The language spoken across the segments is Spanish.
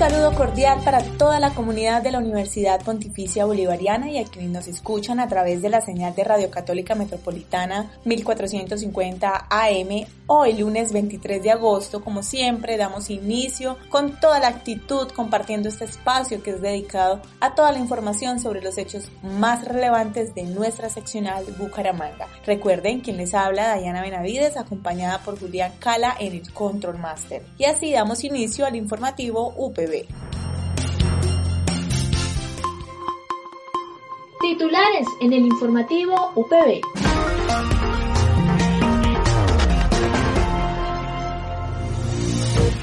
Saludo cordial para toda la comunidad de la Universidad Pontificia Bolivariana y a quienes nos escuchan a través de la señal de Radio Católica Metropolitana 1450 AM. Hoy, lunes 23 de agosto, como siempre, damos inicio con toda la actitud compartiendo este espacio que es dedicado a toda la información sobre los hechos más relevantes de nuestra seccional Bucaramanga. Recuerden quien les habla, Dayana Benavides, acompañada por Julián Cala en el Control Master. Y así damos inicio al informativo UPB. Titulares en el informativo UPB.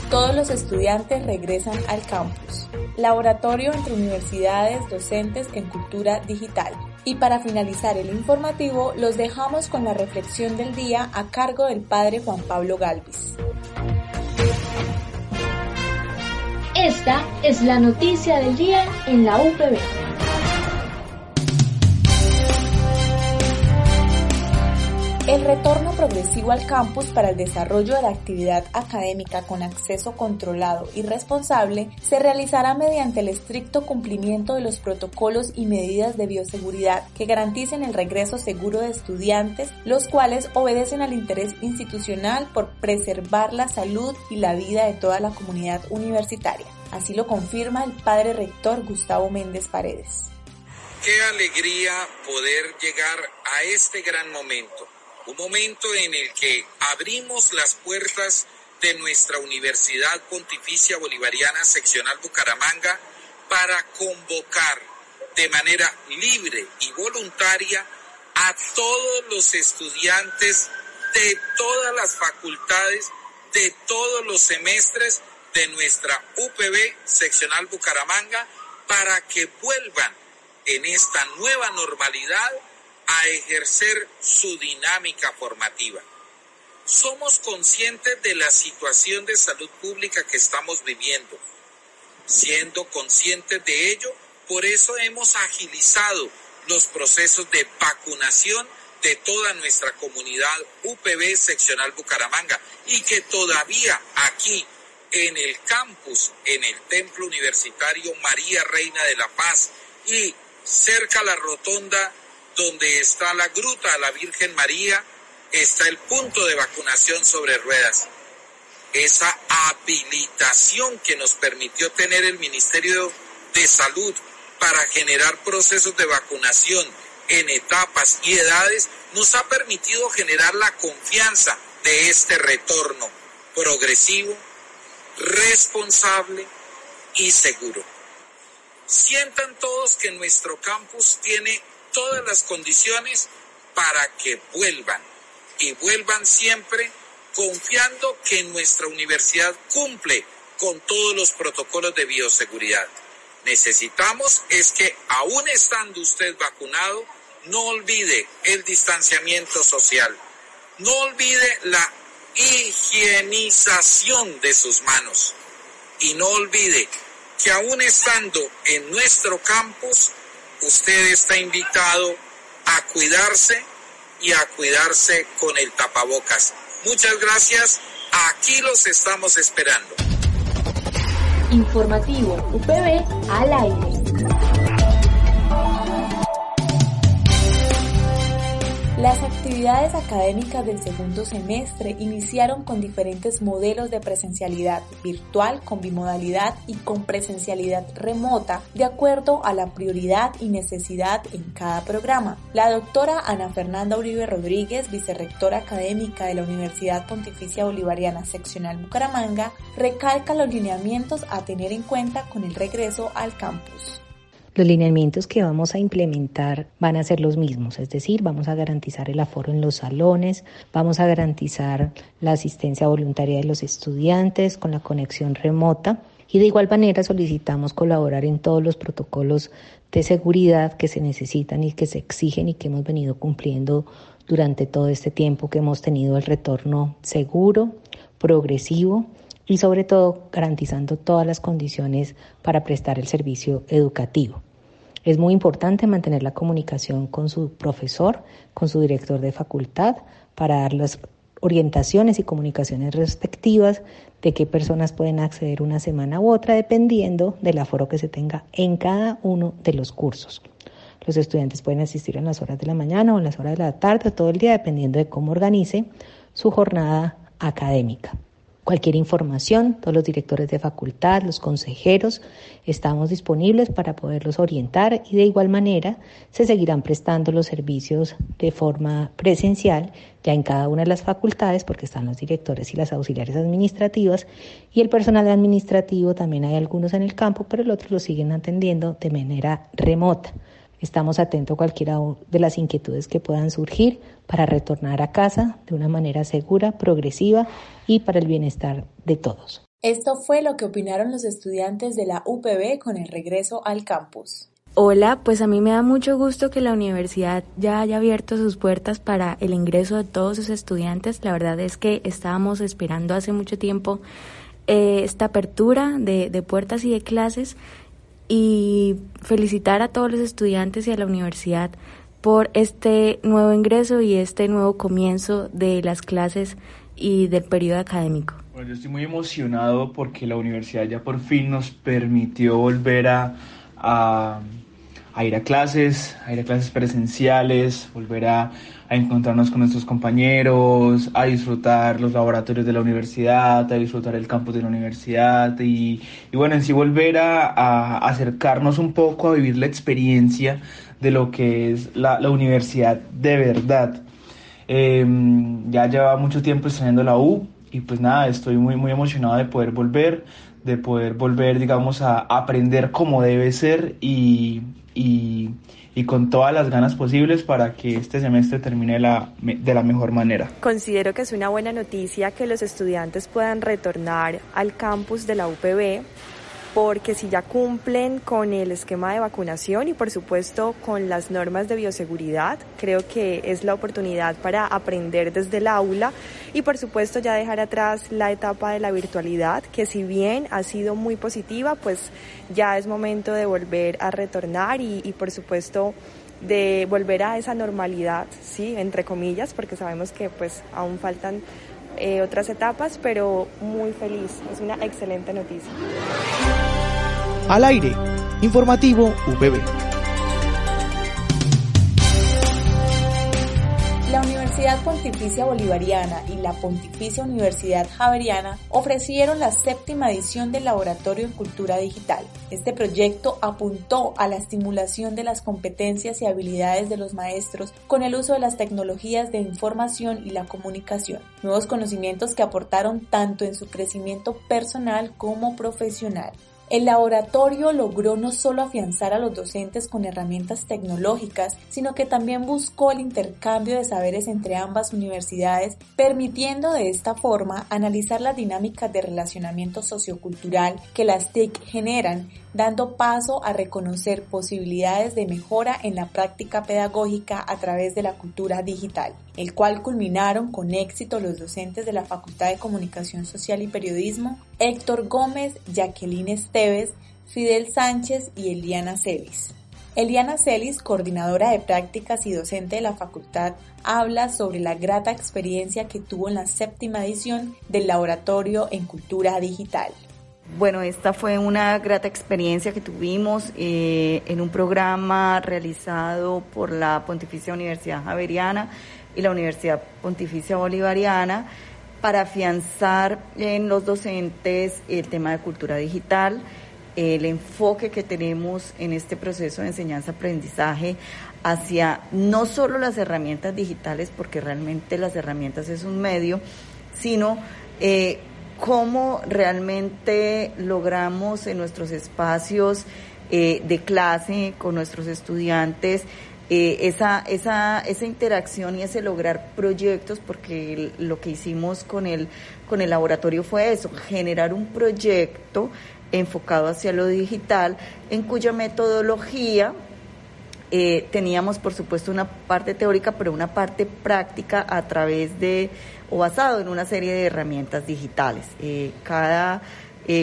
Todos los estudiantes regresan al campus. Laboratorio entre universidades, docentes en cultura digital. Y para finalizar el informativo, los dejamos con la reflexión del día a cargo del padre Juan Pablo Galvis. Esta es la noticia del día en la UPB. El retorno progresivo al campus para el desarrollo de la actividad académica con acceso controlado y responsable se realizará mediante el estricto cumplimiento de los protocolos y medidas de bioseguridad que garanticen el regreso seguro de estudiantes, los cuales obedecen al interés institucional por preservar la salud y la vida de toda la comunidad universitaria. Así lo confirma el padre rector Gustavo Méndez Paredes. Qué alegría poder llegar a este gran momento un momento en el que abrimos las puertas de nuestra Universidad Pontificia Bolivariana Seccional Bucaramanga para convocar de manera libre y voluntaria a todos los estudiantes de todas las facultades, de todos los semestres de nuestra UPB Seccional Bucaramanga para que vuelvan en esta nueva normalidad a ejercer su dinámica formativa. Somos conscientes de la situación de salud pública que estamos viviendo. Siendo conscientes de ello, por eso hemos agilizado los procesos de vacunación de toda nuestra comunidad UPB seccional Bucaramanga y que todavía aquí en el campus, en el templo universitario María Reina de la Paz y cerca a la rotonda donde está la gruta a la Virgen María, está el punto de vacunación sobre ruedas. Esa habilitación que nos permitió tener el Ministerio de Salud para generar procesos de vacunación en etapas y edades nos ha permitido generar la confianza de este retorno progresivo, responsable y seguro. Sientan todos que nuestro campus tiene todas las condiciones para que vuelvan. Y vuelvan siempre confiando que nuestra universidad cumple con todos los protocolos de bioseguridad. Necesitamos es que aún estando usted vacunado, no olvide el distanciamiento social, no olvide la higienización de sus manos. Y no olvide que aún estando en nuestro campus, usted está invitado a cuidarse y a cuidarse con el tapabocas. Muchas gracias. Aquí los estamos esperando. Informativo UPB al aire. Las actividades académicas del segundo semestre iniciaron con diferentes modelos de presencialidad virtual, con bimodalidad y con presencialidad remota, de acuerdo a la prioridad y necesidad en cada programa. La doctora Ana Fernanda Uribe Rodríguez, vicerrectora académica de la Universidad Pontificia Bolivariana Seccional Bucaramanga, recalca los lineamientos a tener en cuenta con el regreso al campus. Los lineamientos que vamos a implementar van a ser los mismos, es decir, vamos a garantizar el aforo en los salones, vamos a garantizar la asistencia voluntaria de los estudiantes con la conexión remota y de igual manera solicitamos colaborar en todos los protocolos de seguridad que se necesitan y que se exigen y que hemos venido cumpliendo durante todo este tiempo que hemos tenido el retorno seguro, progresivo y sobre todo garantizando todas las condiciones para prestar el servicio educativo. Es muy importante mantener la comunicación con su profesor, con su director de facultad, para dar las orientaciones y comunicaciones respectivas de qué personas pueden acceder una semana u otra dependiendo del aforo que se tenga en cada uno de los cursos. Los estudiantes pueden asistir en las horas de la mañana o en las horas de la tarde o todo el día dependiendo de cómo organice su jornada académica. Cualquier información, todos los directores de facultad, los consejeros, estamos disponibles para poderlos orientar y de igual manera se seguirán prestando los servicios de forma presencial ya en cada una de las facultades porque están los directores y las auxiliares administrativas y el personal administrativo también hay algunos en el campo, pero el otro lo siguen atendiendo de manera remota. Estamos atentos a cualquiera de las inquietudes que puedan surgir para retornar a casa de una manera segura, progresiva y para el bienestar de todos. Esto fue lo que opinaron los estudiantes de la UPB con el regreso al campus. Hola, pues a mí me da mucho gusto que la universidad ya haya abierto sus puertas para el ingreso de todos sus estudiantes. La verdad es que estábamos esperando hace mucho tiempo eh, esta apertura de, de puertas y de clases y felicitar a todos los estudiantes y a la universidad por este nuevo ingreso y este nuevo comienzo de las clases y del periodo académico. Bueno, yo estoy muy emocionado porque la universidad ya por fin nos permitió volver a, a a ir a clases, a ir a clases presenciales, volver a, encontrarnos con nuestros compañeros, a disfrutar los laboratorios de la universidad, a disfrutar el campus de la universidad y, bueno, en sí volver a, acercarnos un poco a vivir la experiencia de lo que es la, universidad de verdad. Em, ya lleva mucho tiempo estudiando la U y pues nada, estoy muy, muy emocionado de poder volver, de poder volver, digamos, a aprender como debe ser y, y, con todas las ganas posibles para que este semestre termine la, de la mejor manera. Considero que es una buena noticia que los estudiantes puedan retornar al campus de la UPB porque si ya cumplen con el esquema de vacunación y por supuesto con las normas de bioseguridad, creo que es la oportunidad para aprender desde el aula y por supuesto ya dejar atrás la etapa de la virtualidad, que si bien ha sido muy positiva, pues ya es momento de volver a retornar y, por supuesto de volver a esa normalidad, sí, entre comillas, porque sabemos que pues aún faltan eh, otras etapas, pero muy feliz. Es una excelente noticia. Al aire, informativo UPB. La Universidad Pontificia Bolivariana y la Pontificia Universidad Javeriana ofrecieron la séptima edición del Laboratorio en Cultura Digital. Este proyecto apuntó a la estimulación de las competencias y habilidades de los maestros con el uso de las tecnologías de información y la comunicación, nuevos conocimientos que aportaron tanto en su crecimiento personal como profesional. El laboratorio logró no solo afianzar a los docentes con herramientas tecnológicas, sino que también buscó el intercambio de saberes entre ambas universidades, permitiendo de esta forma analizar las dinámicas de relacionamiento sociocultural que las TIC generan dando paso a reconocer posibilidades de mejora en la práctica pedagógica a través de la cultura digital, el cual culminaron con éxito los docentes de la Facultad de Comunicación Social y Periodismo, Héctor Gómez, Jacqueline Esteves, Fidel Sánchez y Eliana Celis. Eliana Celis, coordinadora de prácticas y docente de la facultad, habla sobre la grata experiencia que tuvo en la séptima edición del Laboratorio en Cultura Digital. Bueno, esta fue una grata experiencia que tuvimos eh, en un programa realizado por la Pontificia Universidad Javeriana y la Universidad Pontificia Bolivariana para afianzar en los docentes el tema de cultura digital, el enfoque que tenemos en este proceso de enseñanza-aprendizaje hacia no solo las herramientas digitales, porque realmente las herramientas es un medio, sino eh, cómo realmente logramos en nuestros espacios eh, de clase con nuestros estudiantes, eh, esa, esa, esa interacción y ese lograr proyectos, porque lo que hicimos con el, con el laboratorio fue eso, generar un proyecto enfocado hacia lo digital, en cuya metodología eh, teníamos, por supuesto, una parte teórica, pero una parte práctica a través de, o basado en una serie de herramientas digitales. Eh, cada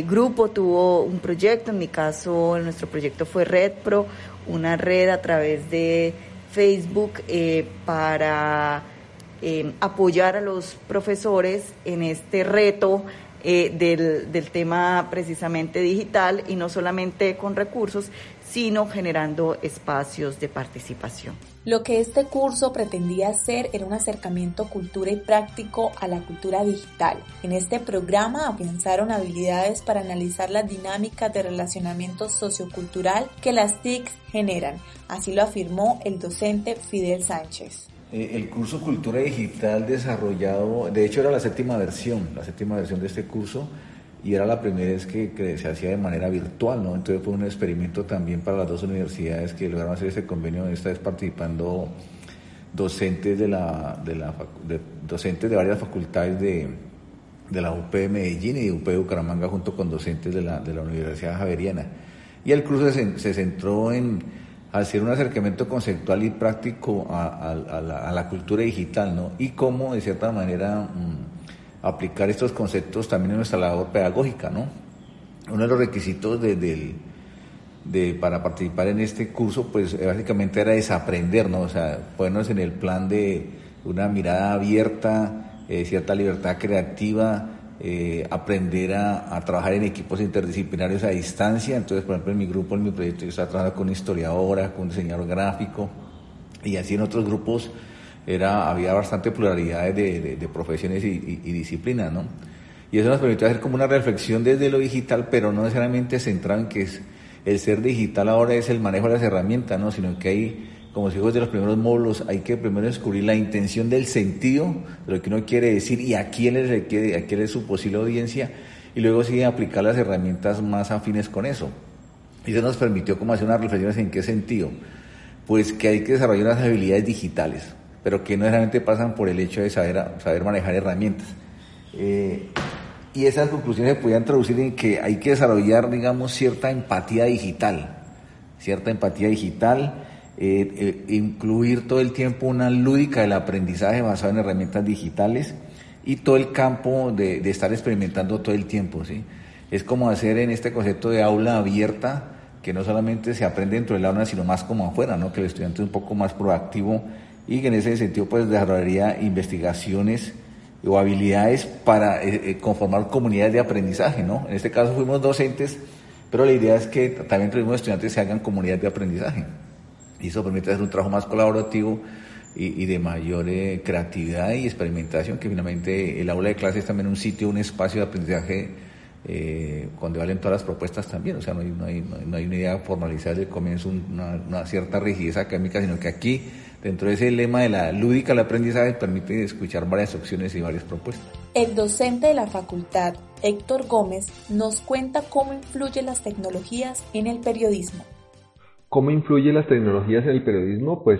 grupo tuvo un proyecto, en mi caso, nuestro proyecto fue RedPro, una red a través de Facebook eh, para eh, apoyar a los profesores en este reto eh, del, tema precisamente digital y no solamente con recursos, sino generando espacios de participación. Lo que este curso pretendía hacer era un acercamiento cultura y práctico a la cultura digital. En este programa afianzaron habilidades para analizar las dinámicas de relacionamiento sociocultural que las TIC generan. Así lo afirmó el docente Fidel Sánchez. Eh, el curso Cultura Digital desarrollado, de hecho era la séptima versión, la séptima versión de este curso, y era la primera vez que, se hacía de manera virtual, ¿no? Entonces fue un experimento también para las dos universidades que lograron hacer ese convenio, esta vez participando docentes de, la, de, la, docentes de varias facultades de, de la UP de Medellín y de UP de Bucaramanga junto con docentes de la, de la Universidad Javeriana. Y el curso se, se centró en hacer un acercamiento conceptual y práctico a, la, cultura digital, ¿no? Y cómo, de cierta manera, mm, aplicar estos conceptos también en nuestra labor pedagógica, ¿no? Uno de los requisitos para participar en este curso, pues básicamente era desaprender, ¿no? O sea, ponernos en el plan de una mirada abierta, eh, cierta libertad creativa, eh, aprender a, trabajar en equipos interdisciplinarios a distancia. Entonces, por ejemplo, en mi grupo, en mi proyecto, yo estaba trabajando con historiadora, con diseñador gráfico, y así en otros grupos era, había bastante pluralidad de, de, profesiones y, disciplinas, ¿no? Y eso nos permitió hacer como una reflexión desde lo digital, pero no necesariamente centrado en que es, el ser digital ahora es el manejo de las herramientas, ¿no? Sino que hay, como si de los primeros módulos, hay que primero descubrir la intención del sentido, de lo que uno quiere decir y a quién le requiere, a quién es su posible audiencia, y luego sí aplicar las herramientas más afines con eso. Y eso nos permitió como hacer unas reflexiones en qué sentido. Pues que hay que desarrollar unas habilidades digitales pero que no necesariamente pasan por el hecho de saber, saber manejar herramientas. Eh, y esas conclusiones se podían traducir en que hay que desarrollar, digamos, cierta empatía digital, cierta empatía digital, eh, eh, incluir todo el tiempo una lúdica del aprendizaje basado en herramientas digitales y todo el campo de, estar experimentando todo el tiempo, ¿sí? Es como hacer en este concepto de aula abierta, que no solamente se aprende dentro del aula, sino más como afuera, ¿no? Que el estudiante es un poco más proactivo y que en ese sentido pues desarrollaría investigaciones o habilidades para eh, eh, conformar comunidades de aprendizaje, ¿no? En este caso fuimos docentes, pero la idea es que también los estudiantes se hagan comunidades de aprendizaje. Y eso permite hacer un trabajo más colaborativo y, de mayor eh, creatividad y experimentación, que finalmente el aula de clase es también un sitio, un espacio de aprendizaje eh, donde valen todas las propuestas también, o sea, no hay, no no hay una idea formalizada desde el comienzo, una, cierta rigidez académica, sino que aquí Dentro de ese lema de la lúdica el aprendizaje permite escuchar varias opciones y varias propuestas. El docente de la facultad, Héctor Gómez, nos cuenta cómo influyen las tecnologías en el periodismo. ¿Cómo influyen las tecnologías en el periodismo? Pues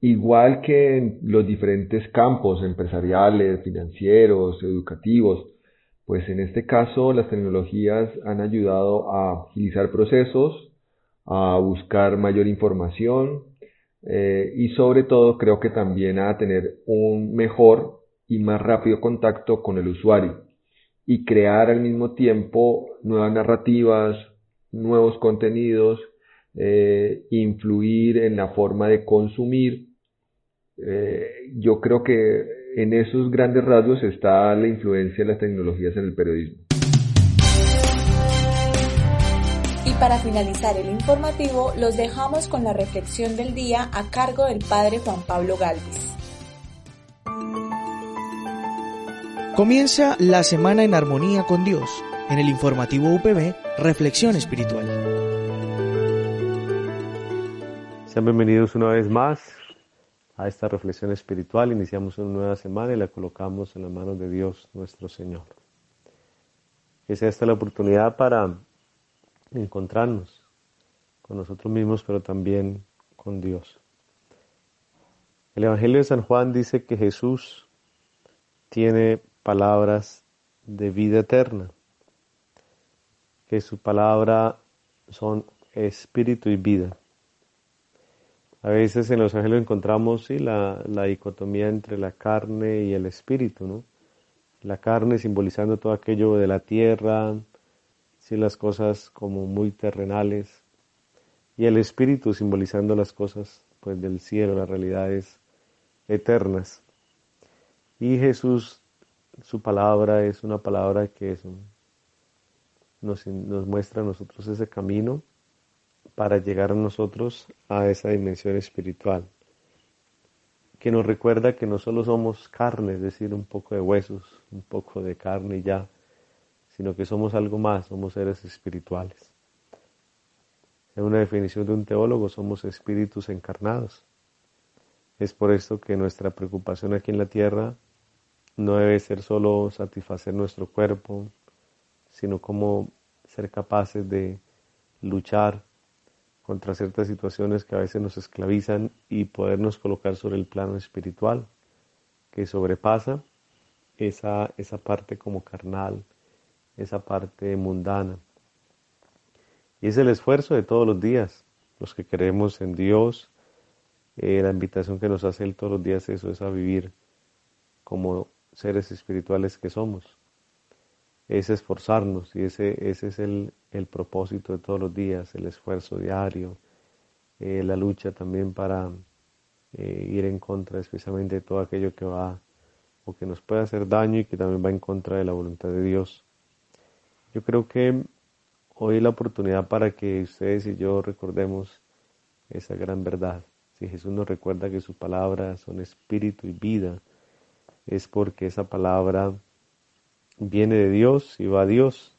igual que en los diferentes campos empresariales, financieros, educativos, pues en este caso las tecnologías han ayudado a agilizar procesos, a buscar mayor información, eh, y sobre todo creo que también a tener un mejor y más rápido contacto con el usuario y crear al mismo tiempo nuevas narrativas, nuevos contenidos, eh, influir en la forma de consumir. Eh, yo creo que en esos grandes rasgos está la influencia de las tecnologías en el periodismo. para finalizar el informativo, los dejamos con la reflexión del día a cargo del Padre Juan Pablo Galvis. Comienza la semana en armonía con Dios. En el informativo UPB, Reflexión Espiritual. Sean bienvenidos una vez más a esta reflexión espiritual. Iniciamos una nueva semana y la colocamos en las manos de Dios nuestro Señor. Que sea esta la oportunidad para encontrarnos con nosotros mismos, pero también con Dios. El Evangelio de San Juan dice que Jesús tiene palabras de vida eterna, que su palabra son espíritu y vida. A veces en los ángeles encontramos sí, la, dicotomía entre la carne y el espíritu, ¿no? La carne simbolizando todo aquello de la tierra, sí, las cosas como muy terrenales, y el espíritu simbolizando las cosas pues del cielo, las realidades eternas. Y Jesús, su palabra es una palabra que nos, nos muestra a nosotros ese camino para llegar a nosotros a esa dimensión espiritual, que nos recuerda que no solo somos carne, es decir, un poco de huesos, un poco de carne y ya, sino que somos algo más, somos seres espirituales. En una definición de un teólogo, somos espíritus encarnados. Es por esto que nuestra preocupación aquí en la tierra no debe ser solo satisfacer nuestro cuerpo, sino como ser capaces de luchar contra ciertas situaciones que a veces nos esclavizan y podernos colocar sobre el plano espiritual que sobrepasa esa, esa parte como carnal, esa parte mundana. Y es el esfuerzo de todos los días, los que creemos en Dios, eh, la invitación que nos hace Él todos los días eso es a vivir como seres espirituales que somos. Es esforzarnos y ese, ese es el, el propósito de todos los días, el esfuerzo diario, eh, la lucha también para eh, ir en contra especialmente todo aquello que va o que nos puede hacer daño y que también va en contra de la voluntad de Dios. Yo creo que hoy la oportunidad para que ustedes y yo recordemos esa gran verdad. Si Jesús nos recuerda que sus palabras son espíritu y vida, es porque esa palabra viene de Dios y va a Dios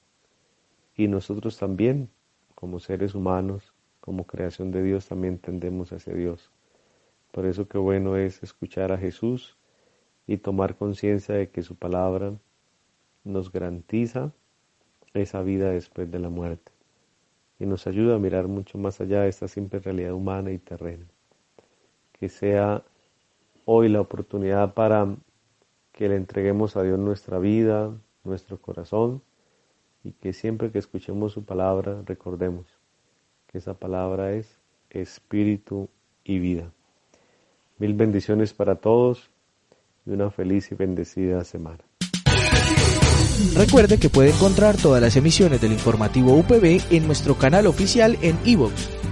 y nosotros también, como seres humanos, como creación de Dios, también tendemos hacia Dios. Por eso qué bueno es escuchar a Jesús y tomar conciencia de que su palabra nos garantiza esa vida después de la muerte y nos ayuda a mirar mucho más allá de esta simple realidad humana y terrena. Que sea hoy la oportunidad para que le entreguemos a Dios nuestra vida, nuestro corazón, y que siempre que escuchemos su palabra recordemos que esa palabra es espíritu y vida. Mil bendiciones para todos y una feliz y bendecida semana. Recuerde que puede encontrar todas las emisiones del informativo UPB en nuestro canal oficial en iVoox,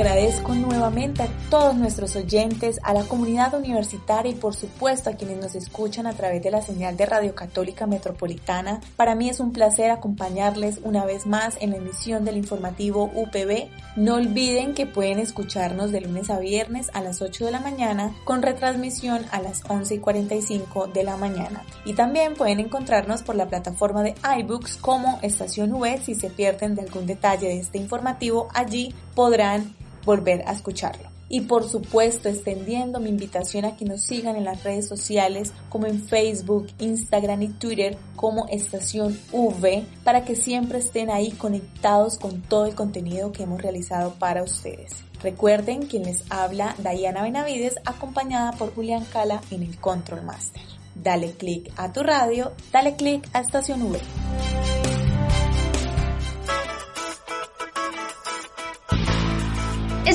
Agradezco nuevamente a todos nuestros oyentes, a la comunidad universitaria y por supuesto a quienes nos escuchan a través de la señal de Radio Católica Metropolitana. Para mí es un placer acompañarles una vez más en la emisión del informativo UPB. No olviden que pueden escucharnos de lunes a viernes a las 8 de la mañana con retransmisión a las 11 y 45 de la mañana. Y también pueden encontrarnos por la plataforma de iBooks como Estación V si se pierden de algún detalle de este informativo allí podrán volver a escucharlo. Y por supuesto, extendiendo mi invitación a que nos sigan en las redes sociales como en Facebook, Instagram y Twitter como Estación V para que siempre estén ahí conectados con todo el contenido que hemos realizado para ustedes. Recuerden quien les habla Diana Benavides acompañada por Julián Cala en el Control Master. Dale click a tu radio, dale click a Estación V.